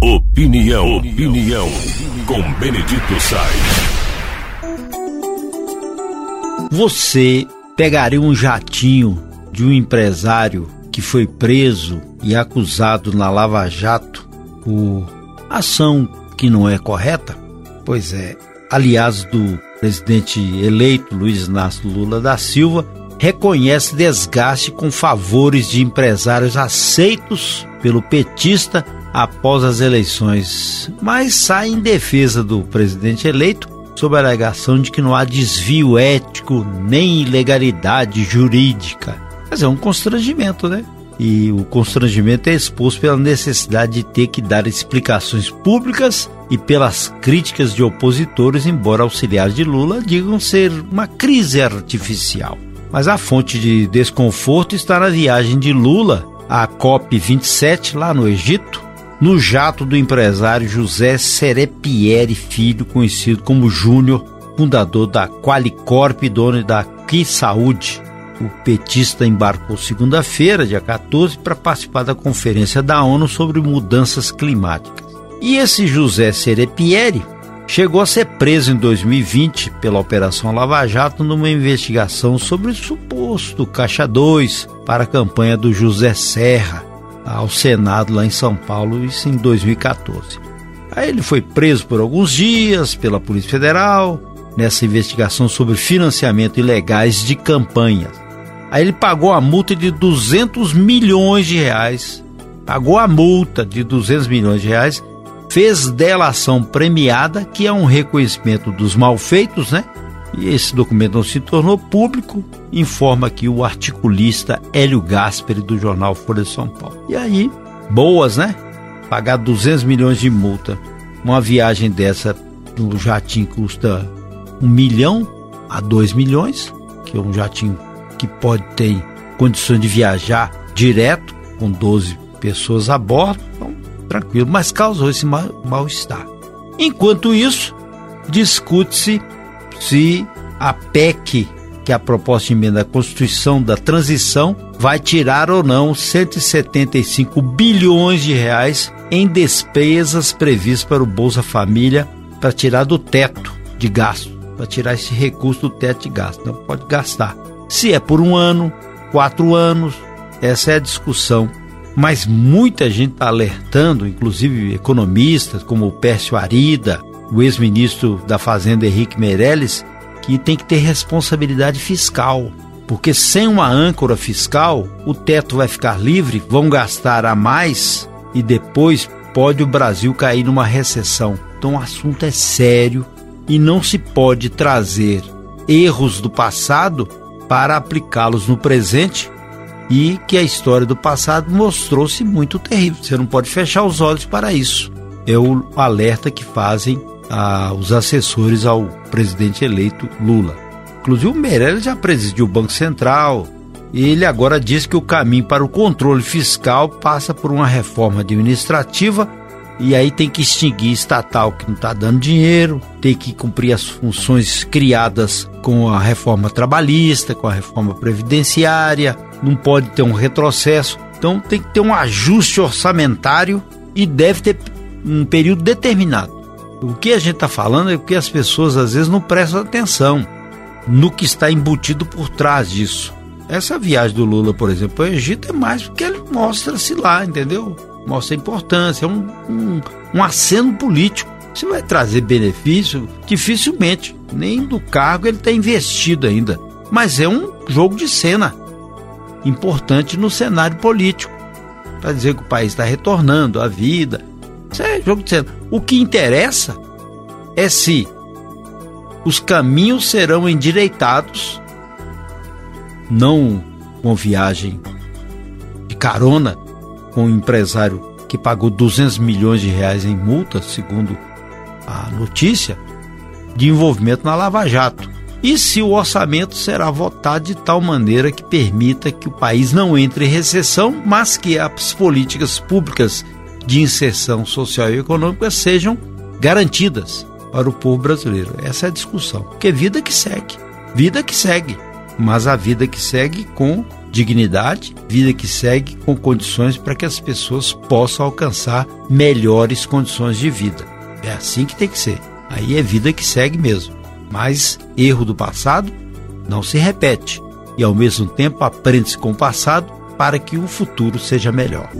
Opinião, opinião, com Benedito Sainz. Você pegaria um jatinho de um empresário que foi preso e acusado na Lava Jato por ação que não é correta? Pois é, aliás do presidente eleito Luiz Inácio Lula da Silva, reconhece desgaste com favores de empresários aceitos pelo petista após as eleições, mas sai em defesa do presidente eleito sob a alegação de que não há desvio ético nem ilegalidade jurídica. Mas é um constrangimento, né? E o constrangimento é exposto pela necessidade de ter que dar explicações públicas e pelas críticas de opositores, embora auxiliares de Lula digam ser uma crise artificial. Mas a fonte de desconforto está na viagem de Lula à COP27 lá no Egito, no jato do empresário José Serepieri Filho, conhecido como Júnior, fundador da Qualicorp e dono da Que Saúde. O petista embarcou segunda-feira, dia 14, para participar da conferência da ONU sobre mudanças climáticas. E esse José Serepieri chegou a ser preso em 2020 pela Operação Lava Jato numa investigação sobre o suposto Caixa 2 para a campanha do José Serra, ao Senado lá em São Paulo, isso em 2014. Aí ele foi preso por alguns dias pela Polícia Federal nessa investigação sobre financiamento ilegais de campanhas. Aí ele pagou a multa de 200 milhões de reais, pagou a multa de 200 milhões de reais, fez delação premiada, que é um reconhecimento dos malfeitos, né? E esse documento não se tornou público, informa aqui o articulista Hélio Gasperi do jornal Folha de São Paulo. E aí, boas, né? Pagar 200 milhões de multa. Uma viagem dessa no jatinho custa um milhão a dois milhões, que é um jatinho que pode ter condições de viajar direto com 12 pessoas a bordo, então, tranquilo, mas causou esse mal-estar. Enquanto isso, discute-se se a PEC, que é a proposta de emenda à Constituição da transição, vai tirar ou não 175 bilhões de reais em despesas previstas para o Bolsa Família para tirar do teto de gasto, para tirar esse recurso do teto de gasto. Não pode gastar. Se é por um ano, quatro anos, essa é a discussão. Mas muita gente está alertando, inclusive economistas como o Pércio Arida, o ex-ministro da Fazenda Henrique Meirelles, que tem que ter responsabilidade fiscal. Porque sem uma âncora fiscal, o teto vai ficar livre, vão gastar a mais e depois pode o Brasil cair numa recessão. Então o assunto é sério e não se pode trazer erros do passado para aplicá-los no presente e que a história do passado mostrou-se muito terrível. Você não pode fechar os olhos para isso. É o alerta que fazem a, os assessores ao presidente eleito Lula. Inclusive o Meirelles já presidiu o Banco Central. Ele agora diz que o caminho para o controle fiscal passa por uma reforma administrativa e aí tem que extinguir estatal que não está dando dinheiro, tem que cumprir as funções criadas com a reforma trabalhista, com a reforma previdenciária, não pode ter um retrocesso. Então tem que ter um ajuste orçamentário e deve ter um período determinado. O que a gente está falando é porque as pessoas às vezes não prestam atenção no que está embutido por trás disso. Essa viagem do Lula, por exemplo, ao Egito é mais porque ele mostra-se lá, entendeu? Mostra a importância, é um, um, um aceno político. Se vai trazer benefício, dificilmente. Nem do cargo ele está investido ainda. Mas é um jogo de cena importante no cenário político. Para dizer que o país está retornando à vida, isso é jogo de. O que interessa é se os caminhos serão endireitados, não com viagem de carona com um empresário que pagou 200 milhões de reais em multa, segundo a notícia, de envolvimento na Lava Jato. E se o orçamento será votado de tal maneira que permita que o país não entre em recessão, mas que as políticas públicas de inserção social e econômica sejam garantidas para o povo brasileiro. Essa é a discussão. Porque vida que segue, vida que segue, mas a vida que segue com dignidade, vida que segue com condições para que as pessoas possam alcançar melhores condições de vida. É assim que tem que ser. Aí é vida que segue mesmo. Mas erro do passado não se repete e ao mesmo tempo aprende-se com o passado para que o futuro seja melhor.